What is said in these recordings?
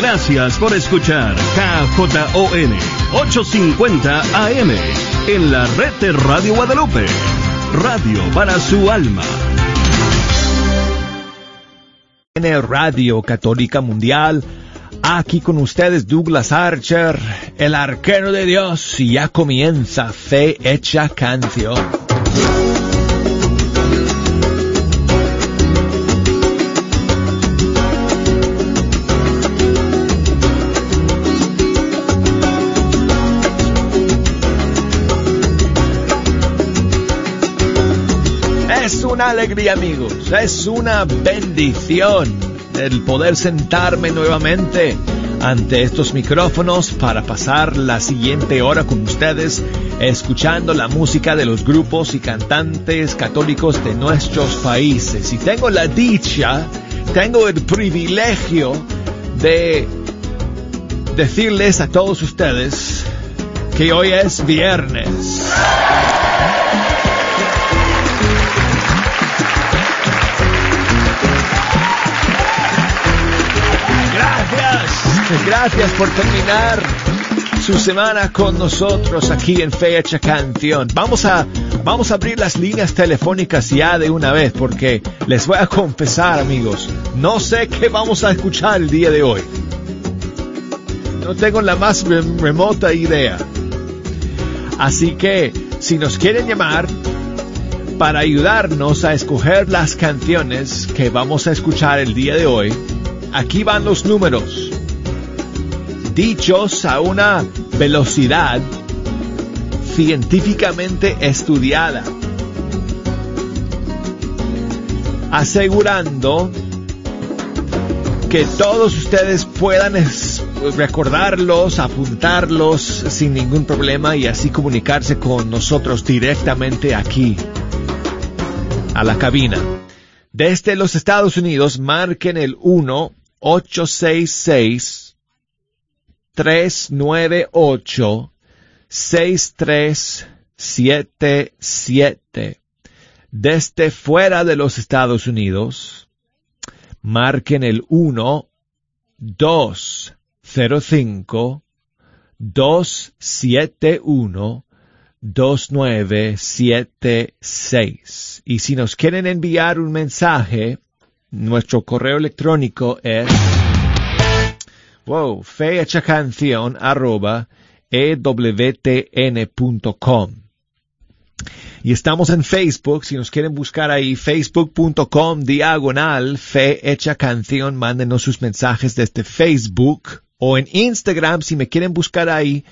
Gracias por escuchar KJON 850 AM en la red de Radio Guadalupe. Radio para su alma. Radio Católica Mundial. Aquí con ustedes Douglas Archer, el arquero de Dios, y ya comienza Fe Hecha Canción. Una alegría amigos, es una bendición el poder sentarme nuevamente ante estos micrófonos para pasar la siguiente hora con ustedes escuchando la música de los grupos y cantantes católicos de nuestros países. Y tengo la dicha, tengo el privilegio de decirles a todos ustedes que hoy es viernes. Gracias por terminar su semana con nosotros aquí en Fecha Canción. Vamos a, vamos a abrir las líneas telefónicas ya de una vez porque les voy a confesar amigos, no sé qué vamos a escuchar el día de hoy. No tengo la más remota idea. Así que si nos quieren llamar para ayudarnos a escoger las canciones que vamos a escuchar el día de hoy, aquí van los números dichos a una velocidad científicamente estudiada, asegurando que todos ustedes puedan recordarlos, apuntarlos sin ningún problema y así comunicarse con nosotros directamente aquí, a la cabina. Desde los Estados Unidos, marquen el 1 866 398 6377. Desde fuera de los Estados Unidos, marquen el 1 205 271 2976. Y si nos quieren enviar un mensaje, nuestro correo electrónico es Wow, fecha canción arroba ewtn.com. Y estamos en Facebook, si nos quieren buscar ahí, facebook.com diagonal fe hecha canción, mándenos sus mensajes desde Facebook o en Instagram, si me quieren buscar ahí,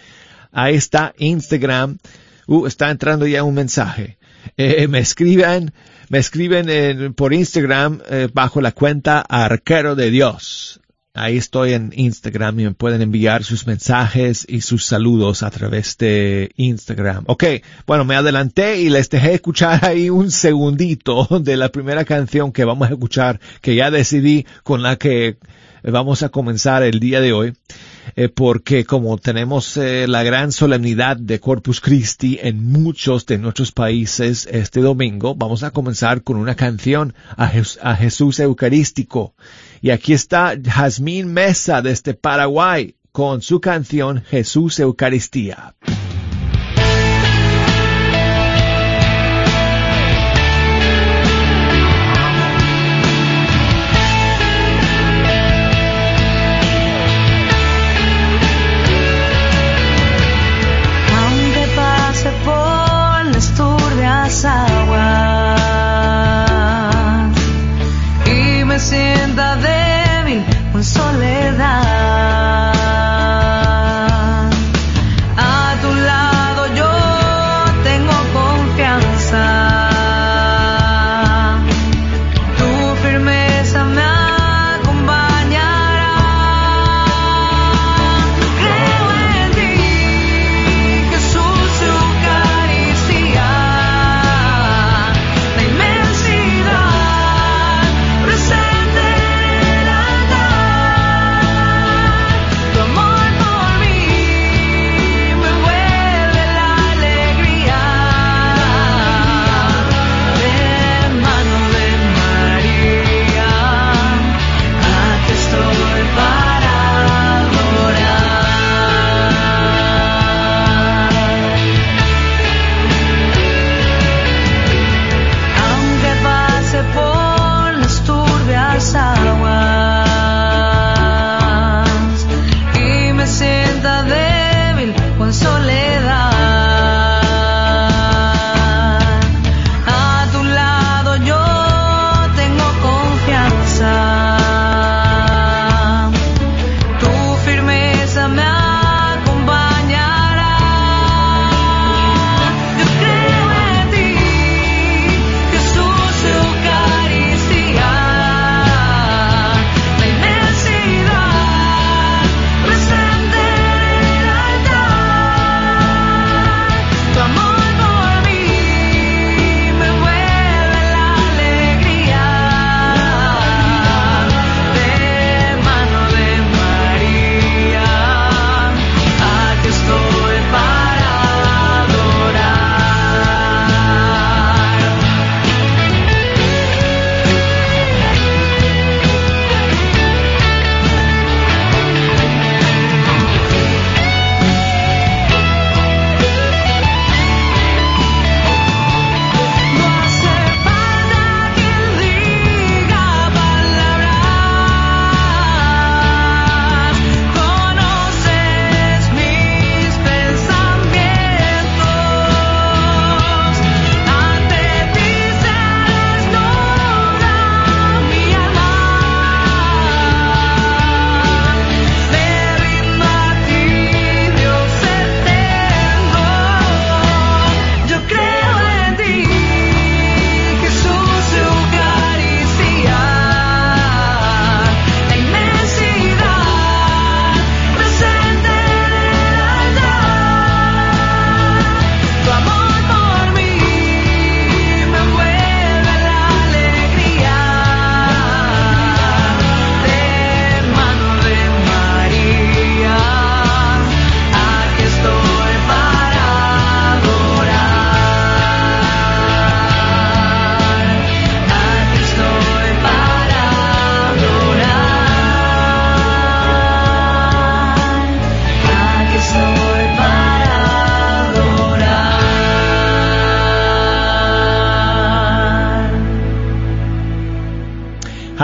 ahí está Instagram, uh, está entrando ya un mensaje. Eh, me escriben, me escriben por Instagram eh, bajo la cuenta Arquero de Dios. Ahí estoy en Instagram y me pueden enviar sus mensajes y sus saludos a través de Instagram. Ok, bueno, me adelanté y les dejé escuchar ahí un segundito de la primera canción que vamos a escuchar, que ya decidí con la que vamos a comenzar el día de hoy. Eh, porque como tenemos eh, la gran solemnidad de Corpus Christi en muchos de nuestros países este domingo, vamos a comenzar con una canción a, a Jesús Eucarístico. Y aquí está Jazmín Mesa desde Paraguay con su canción Jesús Eucaristía.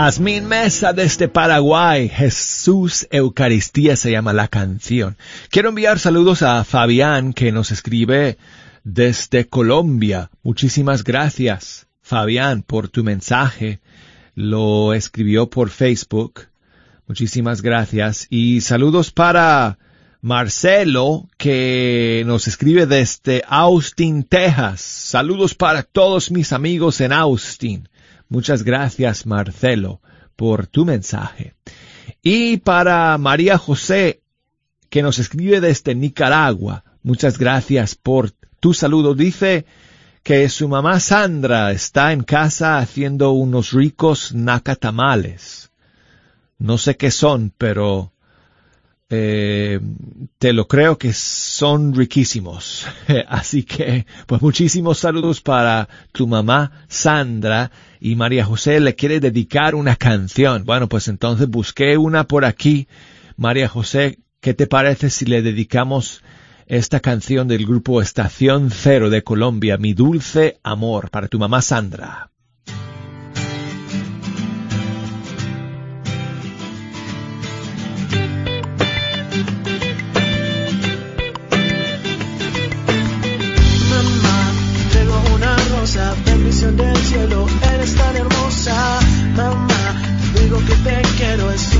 Jazmín Mesa desde Paraguay. Jesús Eucaristía se llama la canción. Quiero enviar saludos a Fabián que nos escribe desde Colombia. Muchísimas gracias, Fabián, por tu mensaje. Lo escribió por Facebook. Muchísimas gracias. Y saludos para Marcelo, que nos escribe desde Austin, Texas. Saludos para todos mis amigos en Austin. Muchas gracias, Marcelo, por tu mensaje. Y para María José, que nos escribe desde Nicaragua. Muchas gracias por tu saludo. Dice que su mamá Sandra está en casa haciendo unos ricos nacatamales. No sé qué son, pero eh, te lo creo que son riquísimos. Así que, pues muchísimos saludos para tu mamá Sandra y María José le quiere dedicar una canción. Bueno, pues entonces busqué una por aquí. María José, ¿qué te parece si le dedicamos esta canción del grupo Estación Cero de Colombia, Mi Dulce Amor, para tu mamá Sandra?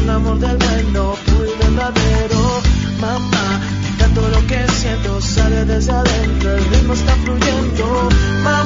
Un amor del bueno, muy verdadero, mamá. Canto lo que siento, sale desde adentro, el ritmo está fluyendo, mamá.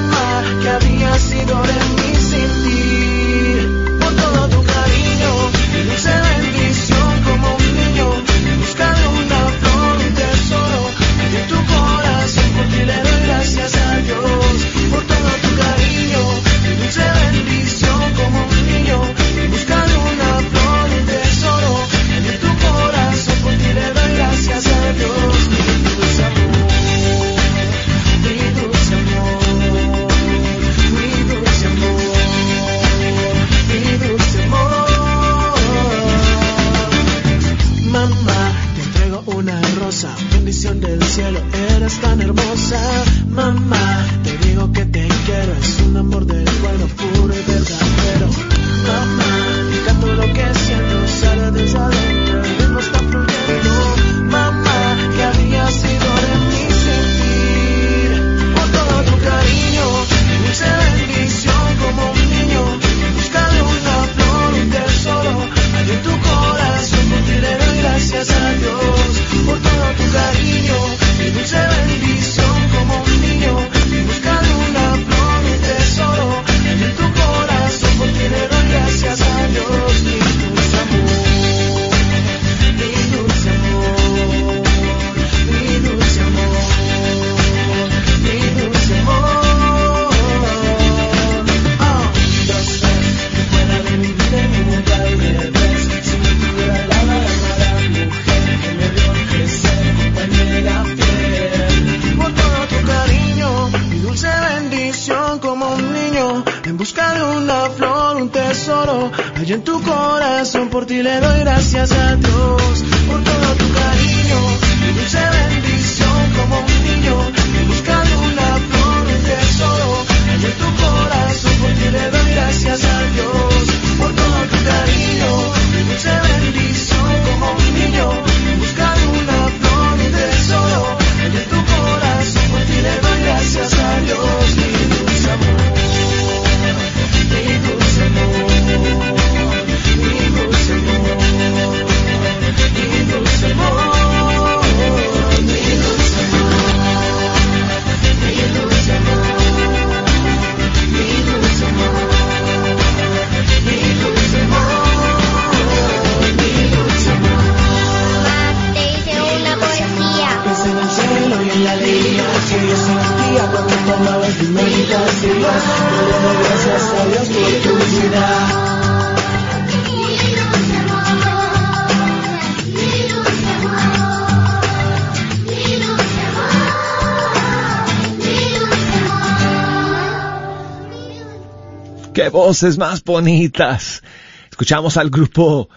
Voces más bonitas! Escuchamos al grupo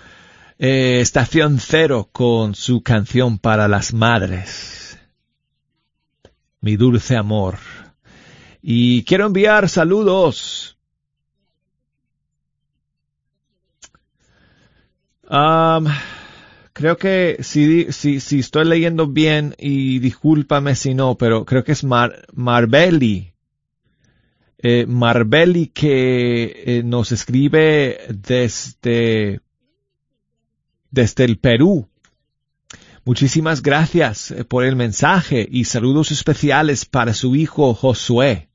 eh, Estación Cero con su canción para las madres. Mi dulce amor. Y quiero enviar saludos creo que si, si, si estoy leyendo bien y discúlpame si no, pero creo que es Mar, Marbelli. Eh, Marbelli que eh, nos escribe desde, desde el Perú. Muchísimas gracias eh, por el mensaje y saludos especiales para su hijo Josué.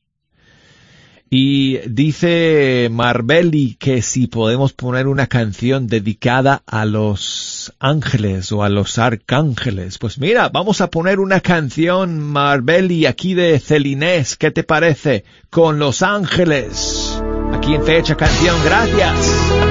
Y dice Marbelli que si podemos poner una canción dedicada a los ángeles o a los arcángeles. Pues mira, vamos a poner una canción Marbelli aquí de Celinés. ¿Qué te parece? Con los ángeles. Aquí en Fecha Canción. Gracias.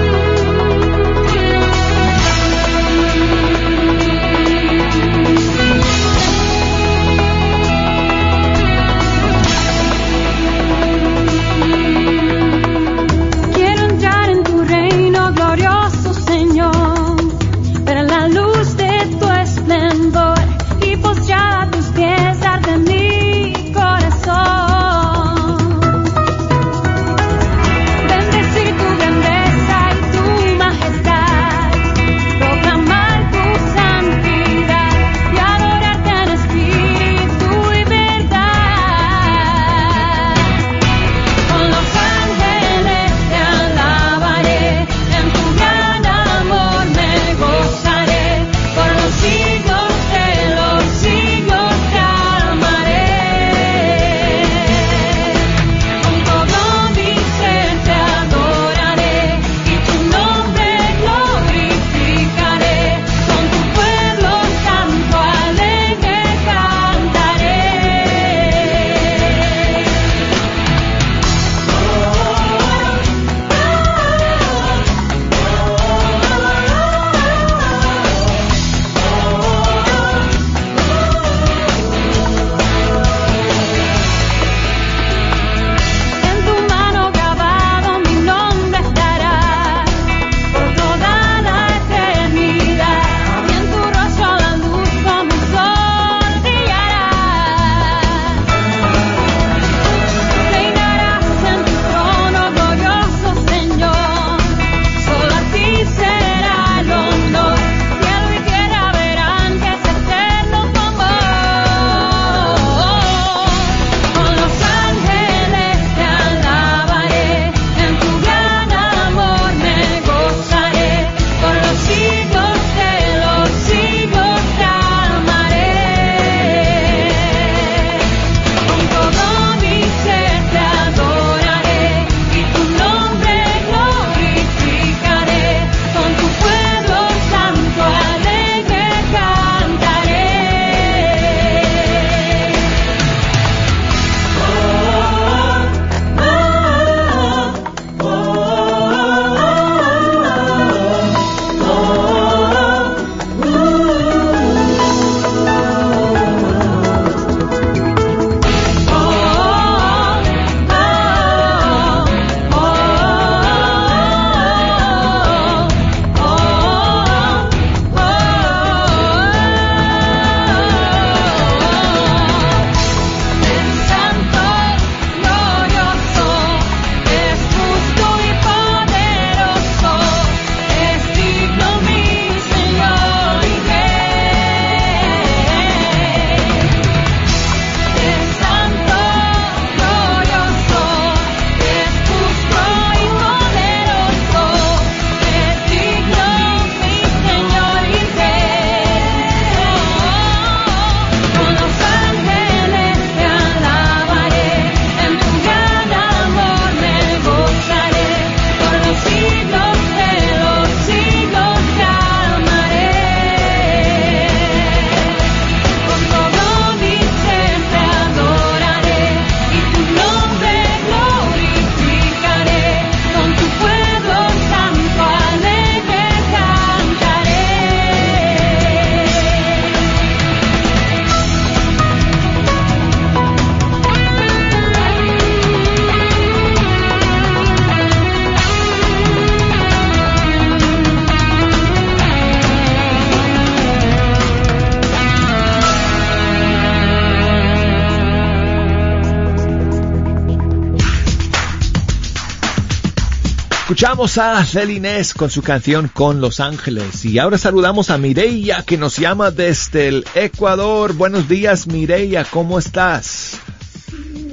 Escuchamos a Celinés con su canción Con Los Ángeles y ahora saludamos a Mireia que nos llama desde el Ecuador. Buenos días Mireia, ¿cómo estás?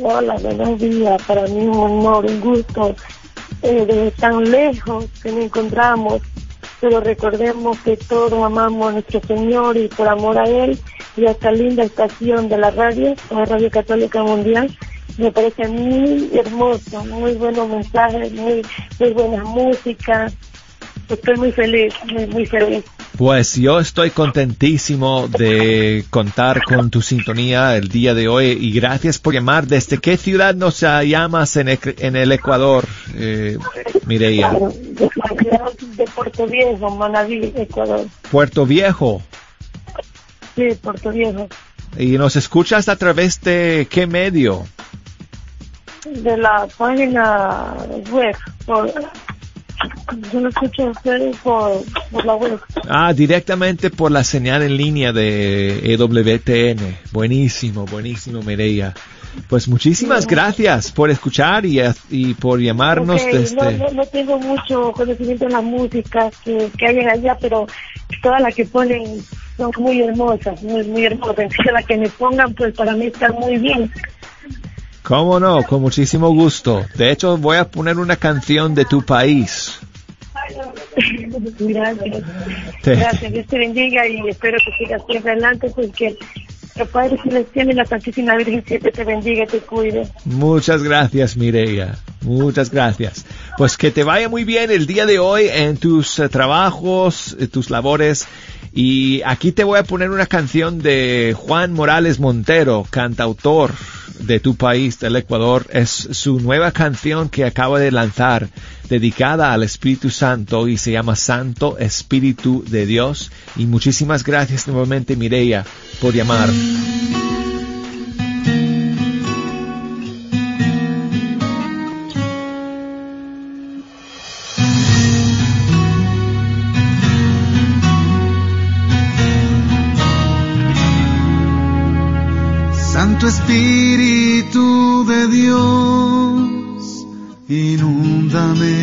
Hola, buenos días. Para mí un honor, un gusto eh, de tan lejos que nos encontramos, pero recordemos que todos amamos a nuestro Señor y por amor a Él y a esta linda estación de la radio, la Radio Católica Mundial, me parece muy hermoso, muy buenos mensajes, muy, muy buena música. Estoy muy feliz, muy, muy feliz. Pues yo estoy contentísimo de contar con tu sintonía el día de hoy y gracias por llamar. ¿Desde qué ciudad nos llamas en, en el Ecuador, eh, Mireia? De, de Puerto Viejo, Manaví, Ecuador. Puerto Viejo. Sí, Puerto Viejo. ¿Y nos escuchas a través de qué medio? De la página web. Por, yo lo escucho a ustedes por, por la web. Ah, directamente por la señal en línea de EWTN. Buenísimo, buenísimo, Mireia. Pues muchísimas gracias por escuchar y, y por llamarnos Okay, desde... no, no, no tengo mucho conocimiento en la música que, que hay allá, pero todas las que ponen son muy hermosas, muy, muy hermosas. Así que las que me pongan, pues para mí están muy bien. ¿Cómo no? Con muchísimo gusto. De hecho, voy a poner una canción de tu país. Gracias. Te- Gracias, Dios te bendiga y espero que sigas siempre adelante porque el Padre Celestial y la Santísima Virgen siempre te bendiga y te cuide. Muchas gracias, Mireia. Muchas gracias. Pues que te vaya muy bien el día de hoy en tus eh, trabajos, eh, tus labores. Y aquí te voy a poner una canción de Juan Morales Montero, cantautor de tu país, del Ecuador. Es su nueva canción que acaba de lanzar, dedicada al Espíritu Santo y se llama Santo Espíritu de Dios. Y muchísimas gracias nuevamente, Mireia, por llamar. Santo Espíritu de Dios, inúndame.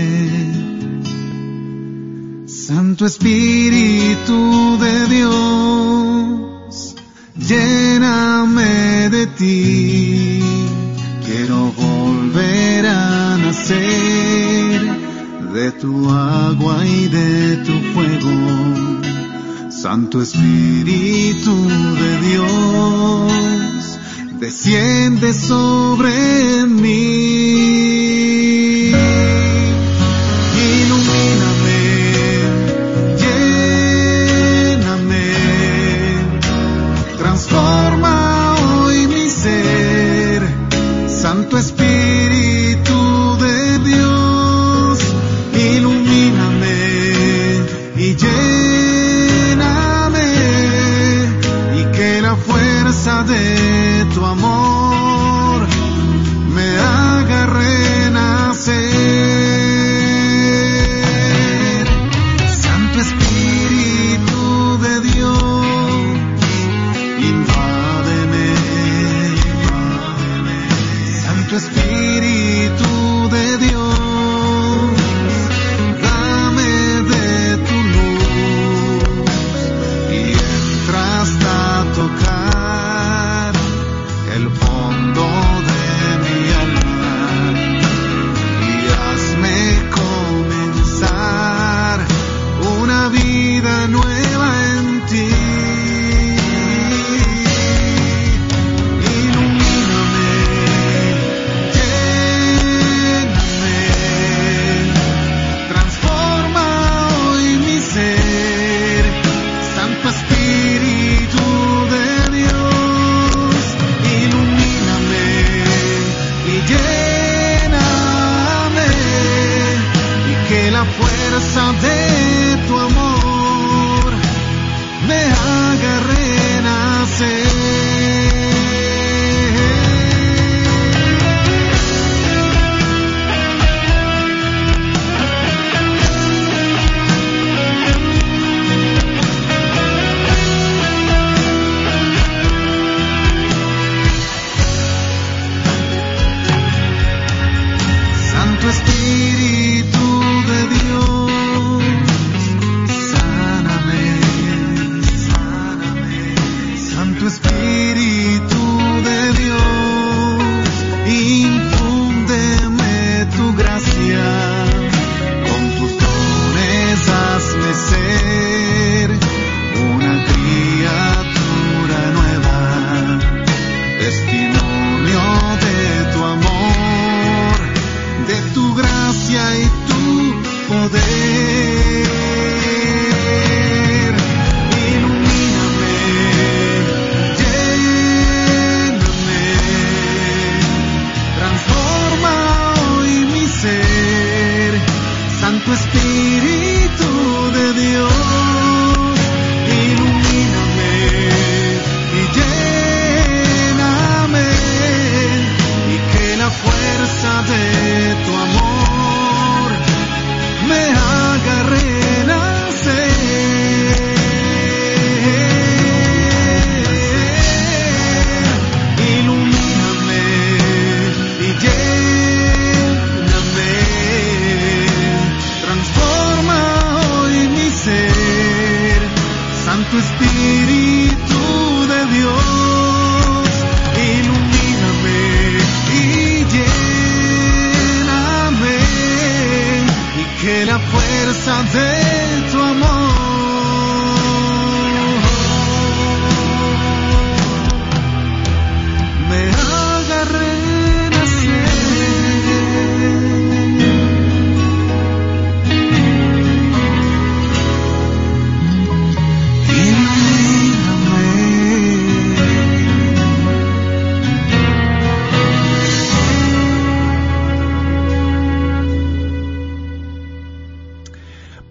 Santo Espíritu de Dios, lléname de ti. Quiero volver a nacer de tu agua y de tu fuego. Santo Espíritu de Dios, desciende sobre mí.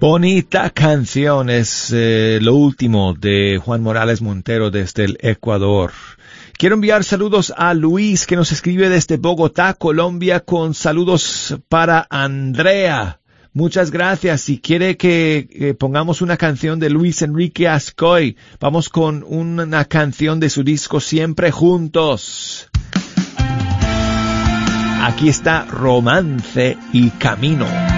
Bonita canción es eh, lo último de Juan Morales Montero desde el Ecuador. Quiero enviar saludos a Luis que nos escribe desde Bogotá, Colombia, con saludos para Andrea. Muchas gracias. Si quiere que, que pongamos una canción de Luis Enrique Ascoy, vamos con una canción de su disco Siempre Juntos. Aquí está Romance y Camino.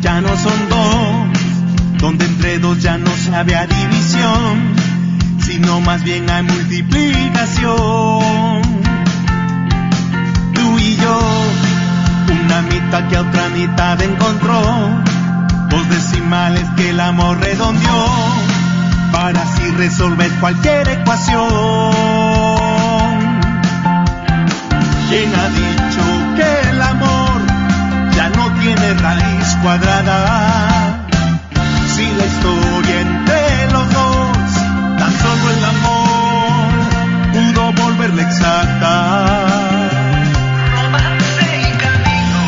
Ya no son dos, donde entre dos ya no se había división, sino más bien hay multiplicación. Tú y yo, una mitad que a otra mitad encontró, dos decimales que el amor redondeó, para así resolver cualquier ecuación. ¿Quién ha dicho que el amor ya no tiene raíz cuadrada? Si la historia entre los dos, tan solo el amor pudo volverla exacta. Romance y camino.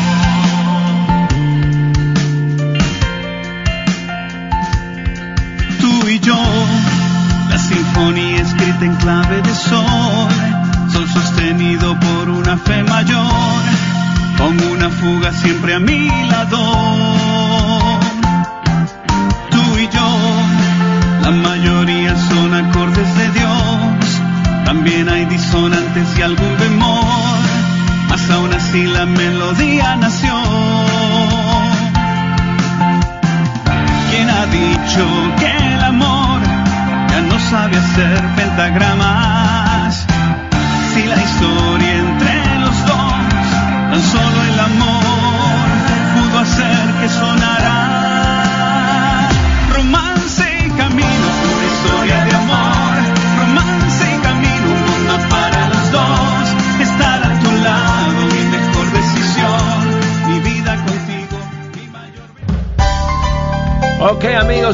Tú y yo, la sinfonía escrita en clave de sol sol sostenido por una fe mayor, con una fuga siempre a mi lado. Tú y yo, la mayoría son acordes de Dios, también hay disonantes y algún bemol, mas aún así la melodía nació. ¿Quién ha dicho que el amor ya no sabe hacer pentagramas?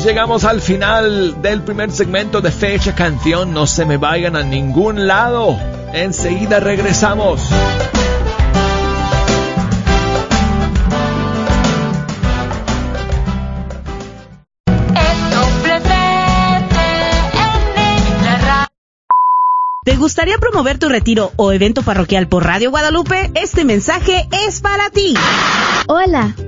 Llegamos al final del primer segmento de Fecha Canción. No se me vayan a ningún lado. Enseguida regresamos. ¿Te gustaría promover tu retiro o evento parroquial por Radio Guadalupe? Este mensaje es para ti. Hola,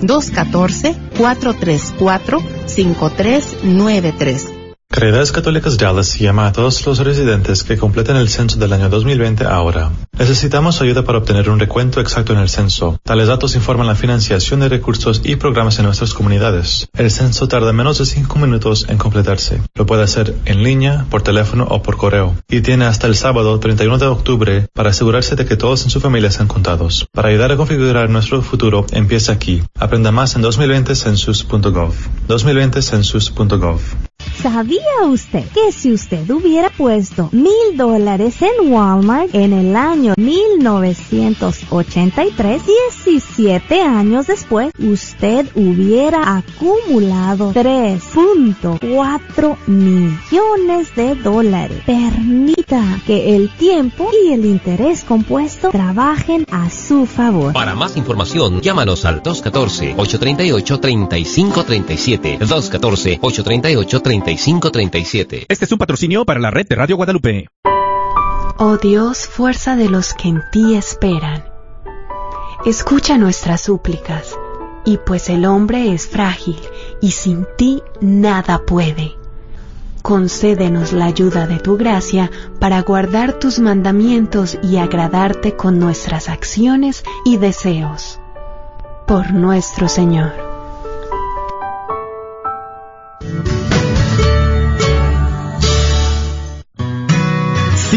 214-434-5393. Caridades Católicas Dallas llama a todos los residentes que completen el censo del año 2020 ahora. Necesitamos ayuda para obtener un recuento exacto en el censo. Tales datos informan la financiación de recursos y programas en nuestras comunidades. El censo tarda menos de 5 minutos en completarse. Lo puede hacer en línea, por teléfono o por correo. Y tiene hasta el sábado 31 de octubre para asegurarse de que todos en su familia sean contados. Para ayudar a configurar nuestro futuro, empieza aquí. Aprenda más en 2020census.gov. 2020census.gov. ¿Sabía usted que si usted hubiera puesto mil dólares en Walmart en el año 1983, 17 años después, usted hubiera acumulado 3.4 millones de dólares? Permita que el tiempo y el interés compuesto trabajen a su favor. Para más información, llámanos al 214-838-3537. 214-838-3537. Este es un patrocinio para la red de Radio Guadalupe. Oh Dios, fuerza de los que en ti esperan. Escucha nuestras súplicas, y pues el hombre es frágil, y sin ti nada puede. Concédenos la ayuda de tu gracia para guardar tus mandamientos y agradarte con nuestras acciones y deseos. Por nuestro Señor.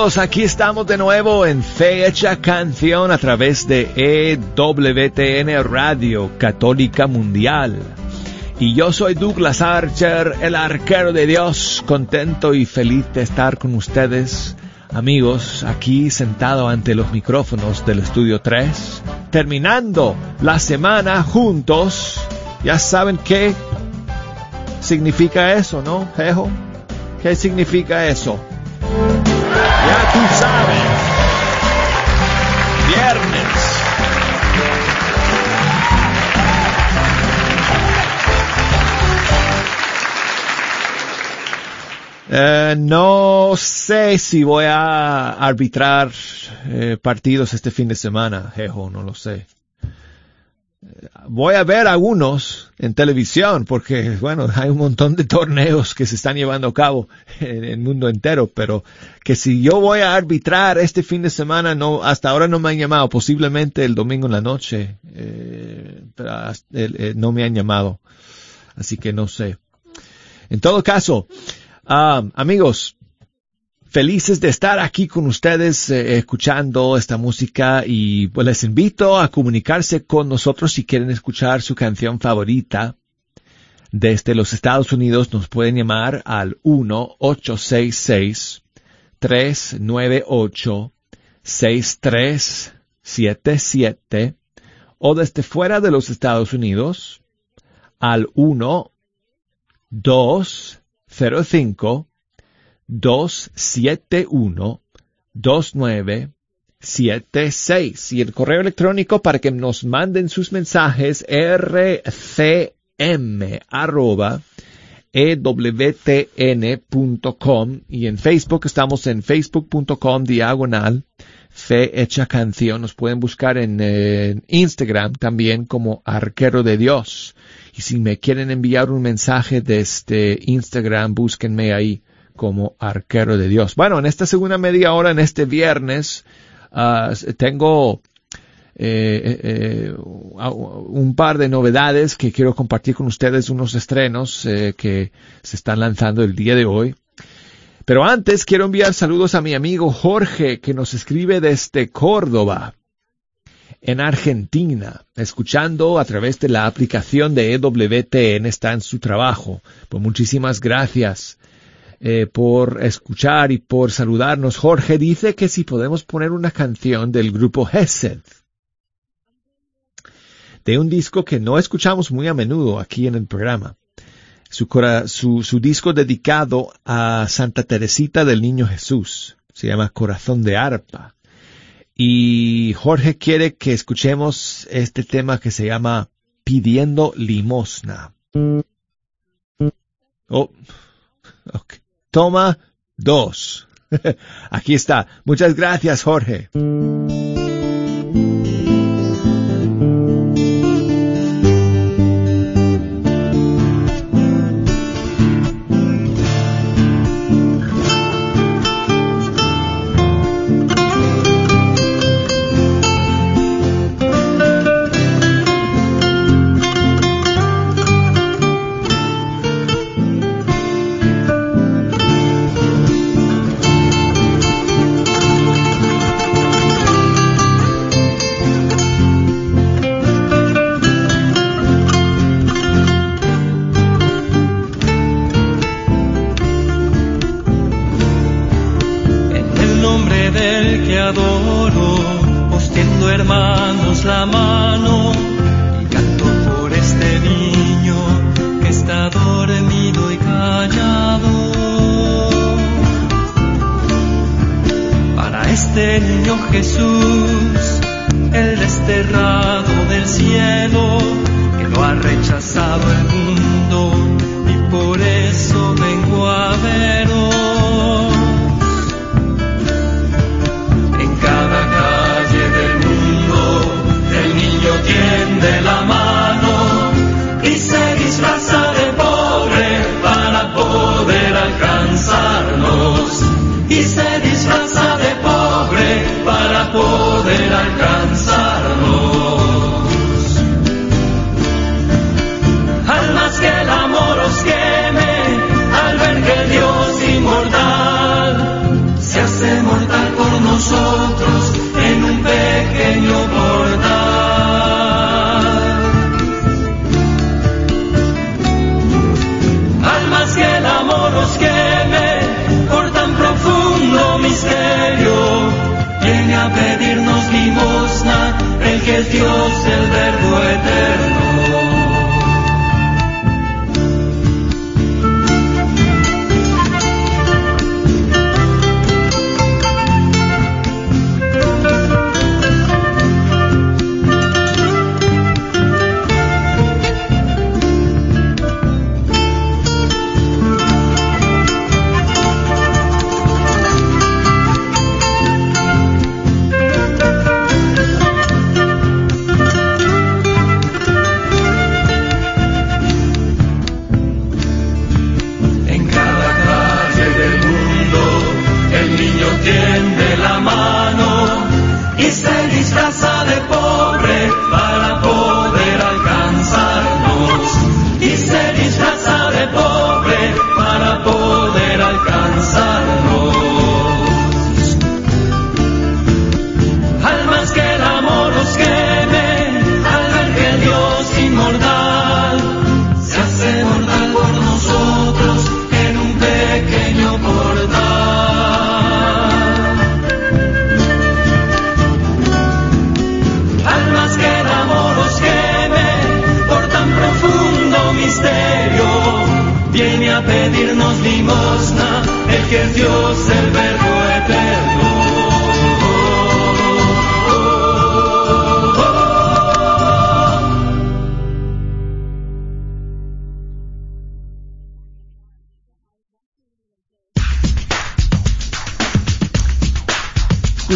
Amigos? Aquí estamos de nuevo en Fecha Canción a través de EWTN Radio Católica Mundial. Y yo soy Douglas Archer, el arquero de Dios, contento y feliz de estar con ustedes, amigos, aquí sentado ante los micrófonos del Estudio 3, terminando la semana juntos. Ya saben qué significa eso, ¿no, Jejo? ¿Qué significa eso? Ya tú sabes. Viernes. Eh, no sé si voy a arbitrar eh, partidos este fin de semana, Jejo, no lo sé. Voy a ver algunos en televisión porque, bueno, hay un montón de torneos que se están llevando a cabo en el mundo entero, pero que si yo voy a arbitrar este fin de semana, no, hasta ahora no me han llamado, posiblemente el domingo en la noche, pero hasta- eh, eh, no me han llamado, así que no sé. En todo caso, ah, amigos, felices de estar aquí con ustedes eh, escuchando esta música y pues les invito a comunicarse con nosotros si quieren escuchar su canción favorita. Desde los Estados Unidos nos pueden llamar al 1-866-398-6377 o desde fuera de los Estados Unidos al 1 205 271-2976. Y el correo electrónico para que nos manden sus mensajes rcm arroba ewtn.com y en Facebook estamos en facebook.com diagonal fe hecha canción. Nos pueden buscar en eh, Instagram también como arquero de Dios. Y si me quieren enviar un mensaje desde Instagram, búsquenme ahí como arquero de Dios. Bueno, en esta segunda media hora, en este viernes, ah, tengo eh, eh, eh, un par de novedades que quiero compartir con ustedes, unos estrenos que se están lanzando el día de hoy. Pero antes quiero enviar saludos a mi amigo Jorge que nos escribe desde Córdoba, en Argentina, escuchando a través de la aplicación de EWTN, está en su trabajo. Pues muchísimas gracias eh, por escuchar y por saludarnos. Jorge dice que si podemos poner una canción del grupo Hesed, de un disco que no escuchamos muy a menudo aquí en el programa. su, su, disco dedicado a Santa Teresita del Niño Jesús. Se llama Corazón de Arpa. Y Jorge quiere que escuchemos este tema que se llama Pidiendo Limosna. Oh. Toma dos. Aquí está. Muchas gracias, Jorge.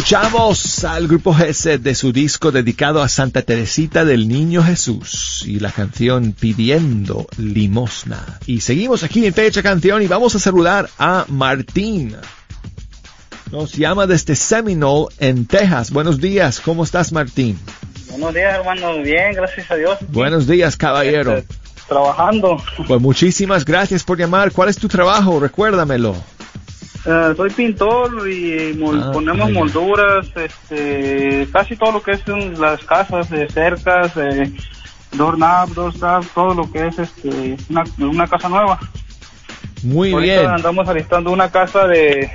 Escuchamos al grupo Gesed de su disco dedicado a Santa Teresita del Niño Jesús y la canción Pidiendo Limosna. Y seguimos aquí en Fecha Canción y vamos a saludar a Martín. Nos llama desde Seminole en Texas. Buenos días, ¿cómo estás Martín? Buenos días, hermano. Bien, gracias a Dios. Buenos días, caballero. Este, trabajando. Pues muchísimas gracias por llamar. ¿Cuál es tu trabajo? Recuérdamelo. Eh, soy pintor y mol- Ah, ponemos molduras, este, casi todo lo que es en las casas, de cercas, eh, doorknob, doorstop, todo lo que es este, una, una casa nueva. Muy Ahorita bien. andamos alistando una casa de,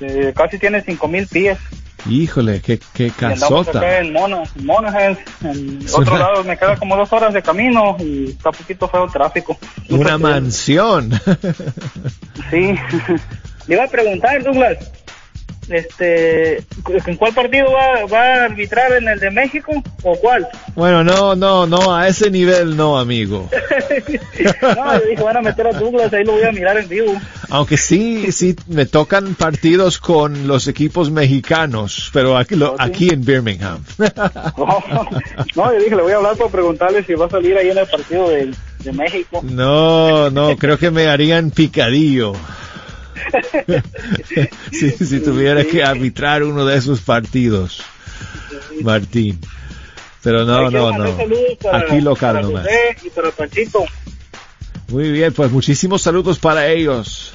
de casi tiene cinco mil pies. Híjole, qué, qué acá casota. en Mono, en Monaghan. En Es otro lado me queda como dos horas de camino y está un poquito feo el tráfico. Una mansión. Sí. Le iba a preguntar, Douglas, este, ¿en cuál partido va, va a arbitrar? ¿En el de México o cuál? bueno, no, no, no, a ese nivel no, amigo. No, yo dije, van a meter a Douglas, ahí lo voy a mirar en vivo. Aunque sí, sí, me tocan partidos con los equipos mexicanos, pero aquí, lo- aquí en Birmingham. No, yo dije, le voy a hablar para preguntarle si va a salir ahí en el partido de, de México. No, no, creo que me harían picadillo. si, si tuviera que arbitrar uno de esos partidos, Martín. Pero no, no, no. Aquí local nomás. Muy bien, pues muchísimos saludos para ellos.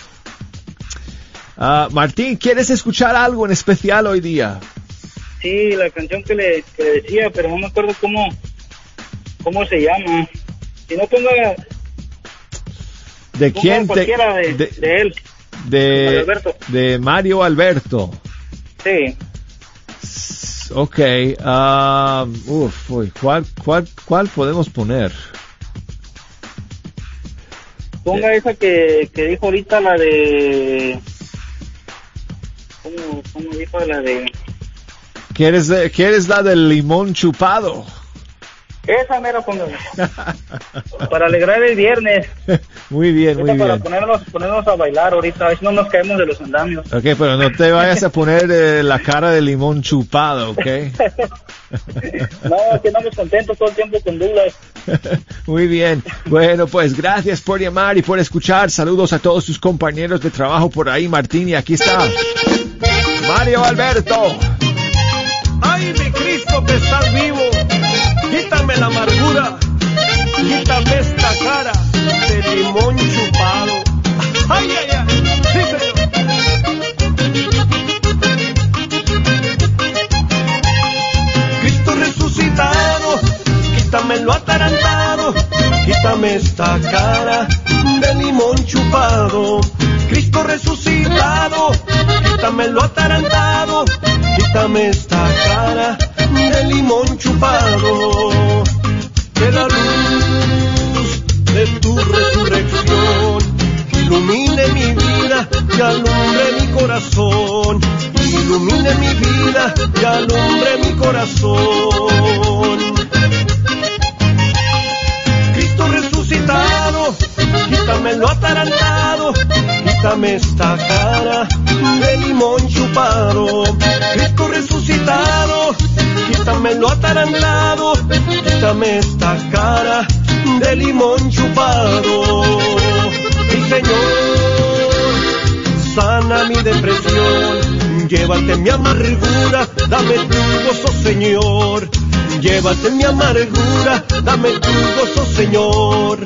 Ah, Martín, ¿quieres escuchar algo en especial hoy día? Sí, la canción que le, que le decía, pero no me acuerdo cómo, cómo se llama. Si no ponga, ¿De quién te, cualquiera de, de, de él. De, Mario Alberto. de Mario Alberto? Sí. Ok, ah, uf, uy, ¿cuál, cuál, ¿cuál podemos poner? Ponga esa que, que dijo ahorita la de... ¿Cómo, cómo dijo la de...? ¿Quieres, ¿Quieres la del limón chupado? Esa mera ponga. para alegrar el viernes. Muy bien, muy para bien. ponernos, ponernos a bailar ahorita, a ver si no nos caemos de los andamios. Ok, pero no te vayas a poner eh, la cara de limón chupado, ¿ok? No, que andamos contentos todo el tiempo con Douglas. Muy bien. Bueno, pues gracias por llamar y por escuchar. Saludos a todos tus compañeros de trabajo por ahí, Martín. Y aquí está Mario Alberto. Ay, mi Cristo que estás vivo, quítame la amargura, quítame esta cara de limón chupado. Ay, ay, ay, sí, señor. Cristo resucitado, quítame lo atarantado, quítame esta cara de limón chupado. Cristo resucitado, quítame lo atarantado, quítame esta cara de limón chupado. Que la luz de tu resurrección ilumine mi vida y alumbre mi corazón. Ilumine mi vida y alumbre mi corazón. Cristo resucitado, quítame lo atarantado, quítame esta cara de limón chupado. Cristo resucitado, quítame lo atarantado, quítame esta cara de limón chupado. Mi Señor, sana mi depresión, llévate mi amargura, dame tu gozo, Señor. Llévate mi amargura, dame tu gozo, Señor.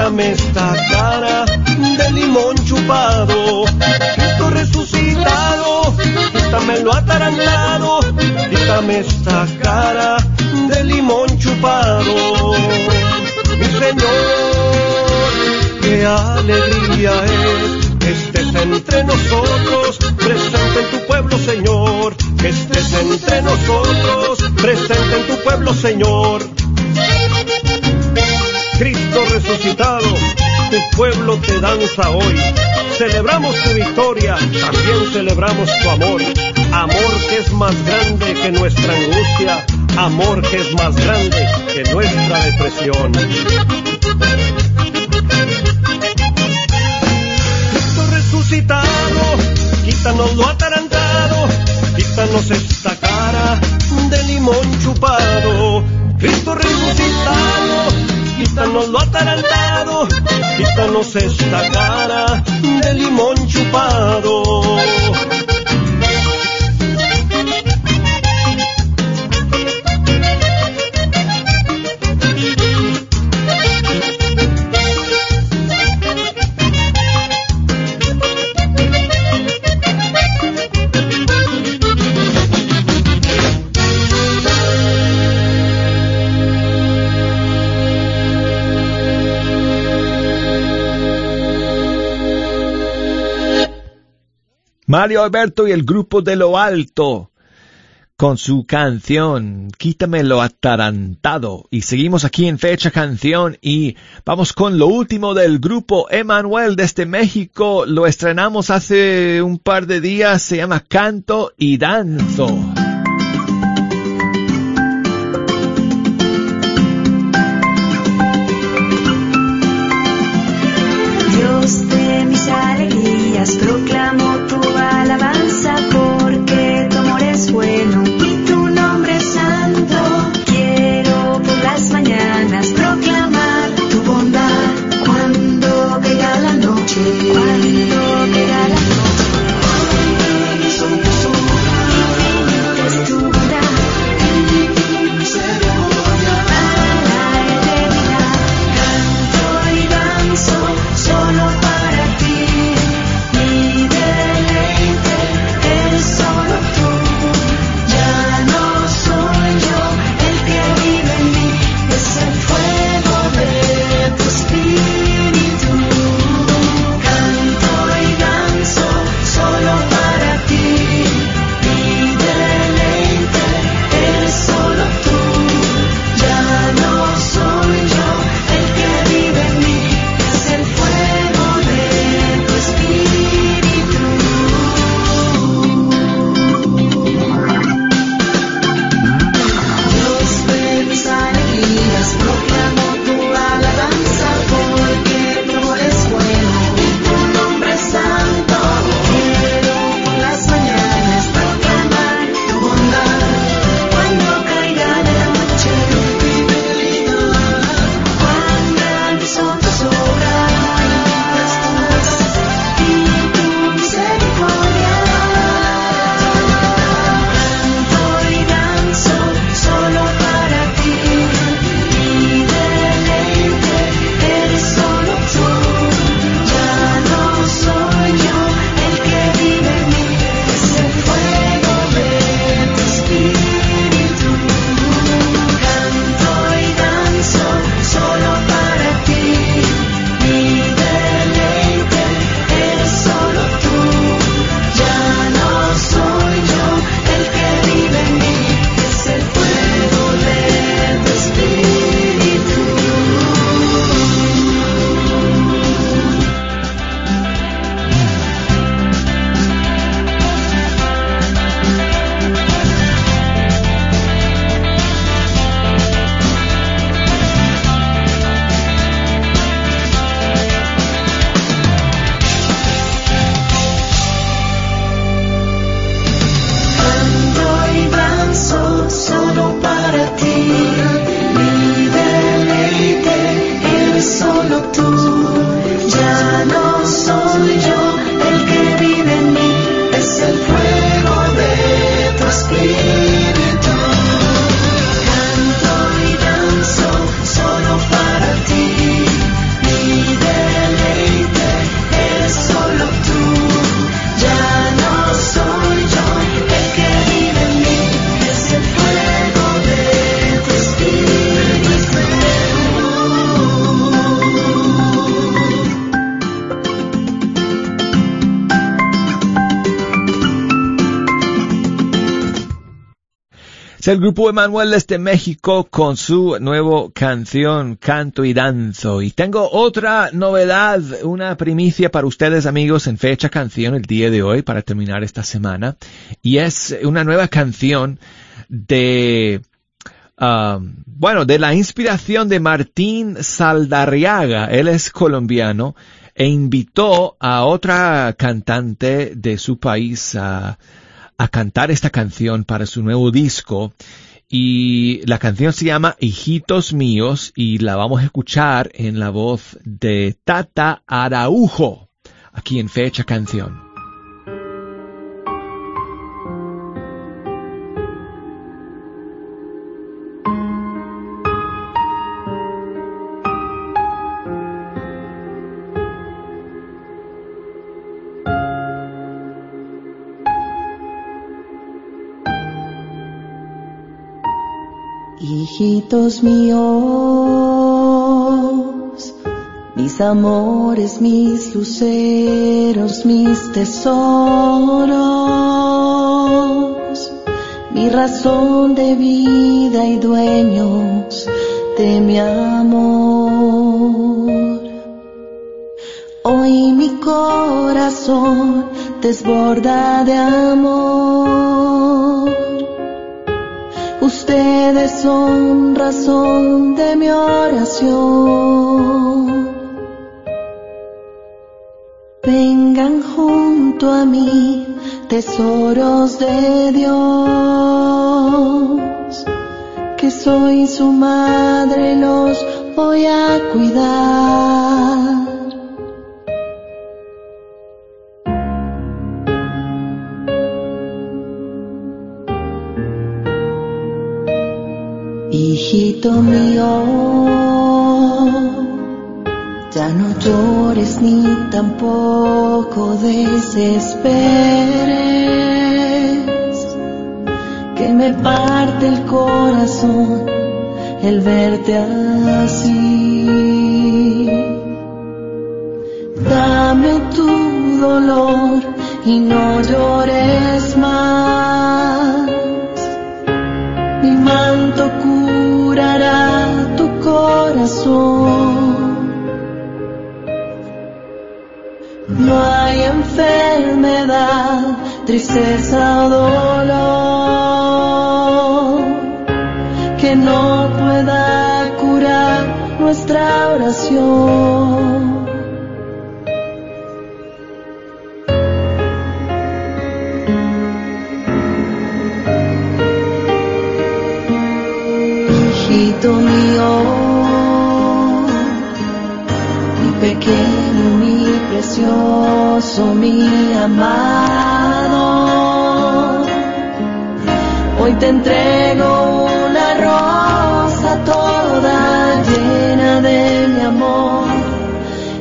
Quítame esta cara de limón chupado. Cristo resucitado, quítame lo atarantado, quítame esta cara de limón chupado. Mi Señor, qué alegría es que estés entre nosotros, presente en tu pueblo, Señor. Que estés entre nosotros, presente en tu pueblo, Señor. Resucitado, tu pueblo te danza hoy. Celebramos tu victoria, también celebramos tu amor. Amor que es más grande que nuestra angustia, amor que es más grande que nuestra depresión. Cristo resucitado, quítanos lo atarantado, quítanos esta quítanos lo atarantado, quítanos esta cara de limón chupado. Mario Alberto y el grupo de lo alto con su canción Quítame lo atarantado. Y seguimos aquí en fecha canción y vamos con lo último del grupo Emanuel desde México. Lo estrenamos hace un par de días, se llama Canto y Danzo. Dios de mis alegrías, proclamo el grupo Emanuel desde México con su nuevo canción Canto y Danzo. Y tengo otra novedad, una primicia para ustedes amigos en fecha canción el día de hoy para terminar esta semana. Y es una nueva canción de, um, bueno, de la inspiración de Martín Saldarriaga. Él es colombiano e invitó a otra cantante de su país a a cantar esta canción para su nuevo disco y la canción se llama Hijitos Míos y la vamos a escuchar en la voz de Tata Araujo aquí en Fecha Canción. Míos, mis amores, mis luceros, mis tesoros, mi razón de vida y dueños de mi amor. Hoy mi corazón desborda de amor. Ustedes son razón de mi oración. Vengan junto a mí, tesoros de Dios, que soy su madre, los voy a cuidar. Hijito mío, ya no llores ni tampoco desesperes, que me parte el corazón el verte así. Dame tu dolor y no llores más. No hay enfermedad, tristeza o dolor que no pueda curar nuestra oración. Mío, mi amado, hoy te entrego una rosa toda llena de mi amor,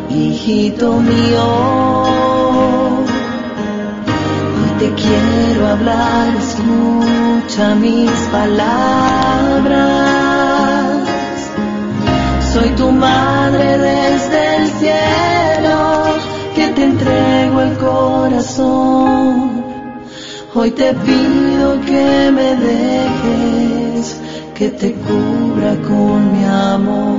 hijito mío. Hoy te quiero hablar, escucha mis palabras. Soy tu madre desde Hoy te pido que me dejes, que te cubra con mi amor.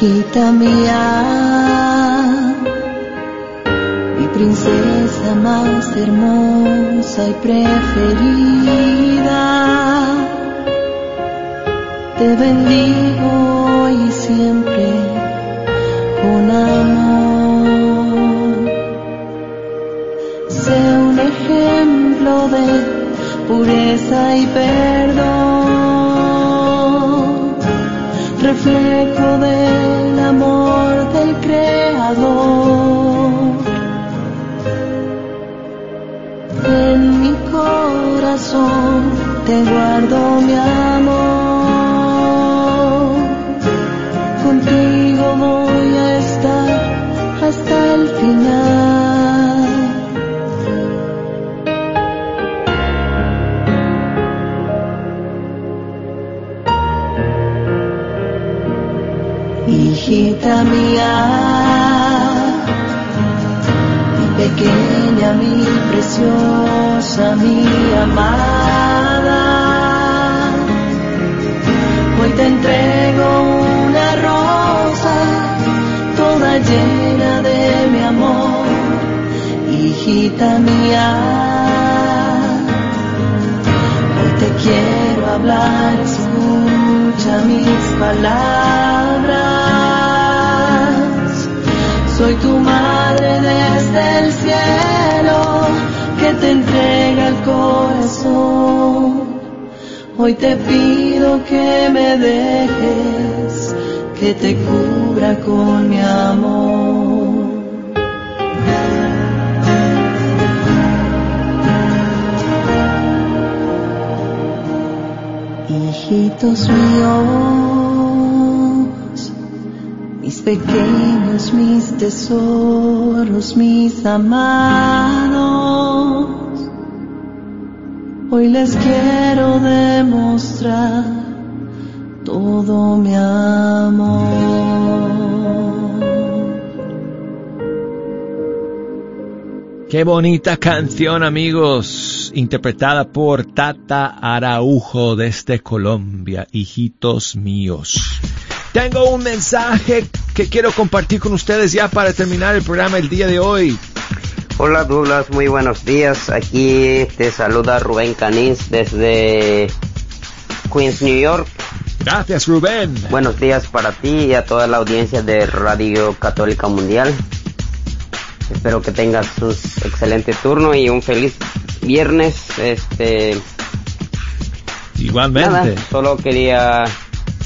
Hijita mía, mi princesa más hermosa y preferida, te bendigo y siempre con amor. Sé un ejemplo de pureza y perdón reflejo del amor te cubra con mi amor. hijitos míos, mis pequeños, mis tesoros, mis amados. Hoy les quiero demostrar todo mi amor. Qué bonita canción, amigos, interpretada por Tata Araujo desde Colombia, hijitos míos. Tengo un mensaje que quiero compartir con ustedes ya para terminar el programa el día de hoy. Hola Douglas, muy buenos días. Aquí te saluda Rubén Canís desde Queens, New York. Gracias Rubén. Buenos días para ti y a toda la audiencia de Radio Católica Mundial. Espero que tengas un excelente turno y un feliz viernes. Este. Igualmente. Nada, solo quería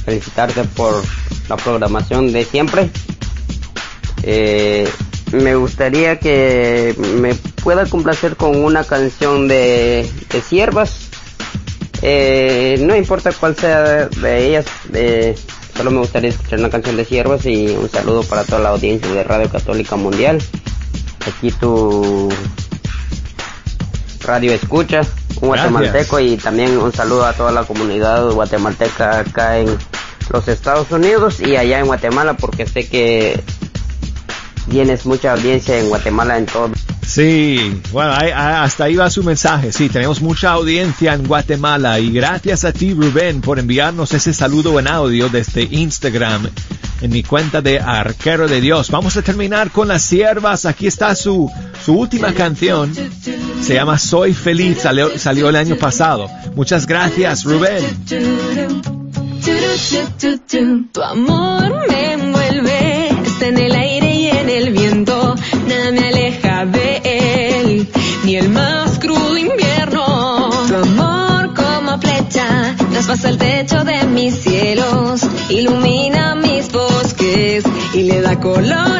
felicitarte por la programación de siempre. Eh, me gustaría que me pueda complacer con una canción de, de siervas. Eh, no importa cuál sea de ellas, eh, solo me gustaría escuchar una canción de siervas y un saludo para toda la audiencia de Radio Católica Mundial aquí tu radio escucha, un guatemalteco y también un saludo a toda la comunidad guatemalteca acá en los Estados Unidos y allá en Guatemala porque sé que tienes mucha audiencia en Guatemala en todo. Sí, bueno, ahí- hasta ahí va su mensaje. Sí, tenemos mucha audiencia en Guatemala y gracias a ti, Rubén, por enviarnos ese saludo en audio desde Instagram en mi cuenta de Arquero de Dios. Vamos a terminar con las siervas. Aquí está su, su última canción. Se llama Soy Feliz. Salió, salió el año pasado. Muchas gracias, Rubén. Tu amor me envuelve, está en el traspasa el techo de mis cielos, ilumina mis bosques y le da colores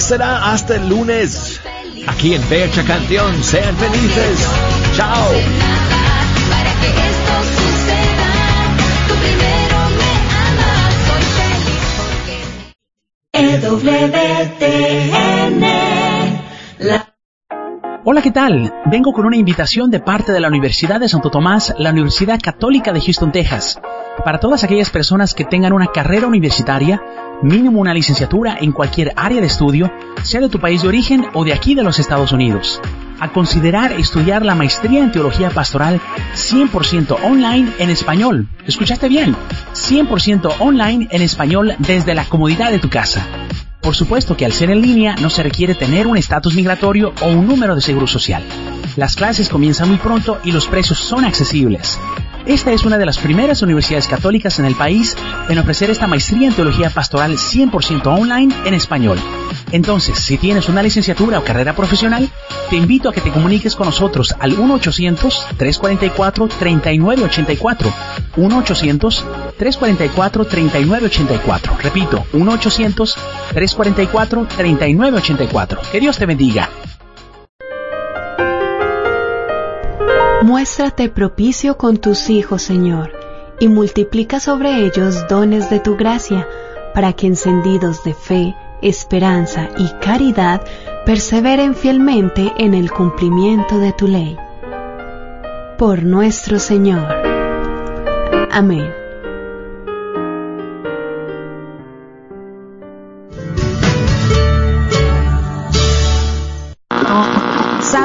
Será hasta el lunes. Aquí en Fecha Canción. Sean felices. Chao. Para ¿qué tal? Vengo con una invitación de parte de la Universidad de Santo Tomás, la Universidad Católica de Houston, Texas, para todas aquellas personas que tengan una carrera universitaria, mínimo una licenciatura en cualquier área de estudio, sea de tu país de origen o de aquí de los Estados Unidos, a considerar estudiar la maestría en teología pastoral 100% online en español. ¿Escuchaste bien? 100% online en español desde la comodidad de tu casa. Por supuesto que al ser en línea no se requiere tener un estatus migratorio o un número de seguro social. Las clases comienzan muy pronto y los precios son accesibles. Esta es una de las primeras universidades católicas en el país en ofrecer esta maestría en teología pastoral 100% online en español. Entonces, si tienes una licenciatura o carrera profesional, te invito a que te comuniques con nosotros al 1-800-344-3984. 1-800-344-3984. Repito, 1-800-344-3984. Que Dios te bendiga. Muéstrate propicio con tus hijos, Señor, y multiplica sobre ellos dones de tu gracia, para que encendidos de fe, esperanza y caridad perseveren fielmente en el cumplimiento de tu ley. Por nuestro Señor. Amén.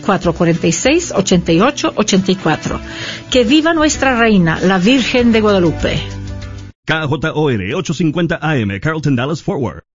446-8884. Que viva nuestra reina, la Virgen de Guadalupe. KJOR 850 AM, Carlton Dallas Forward.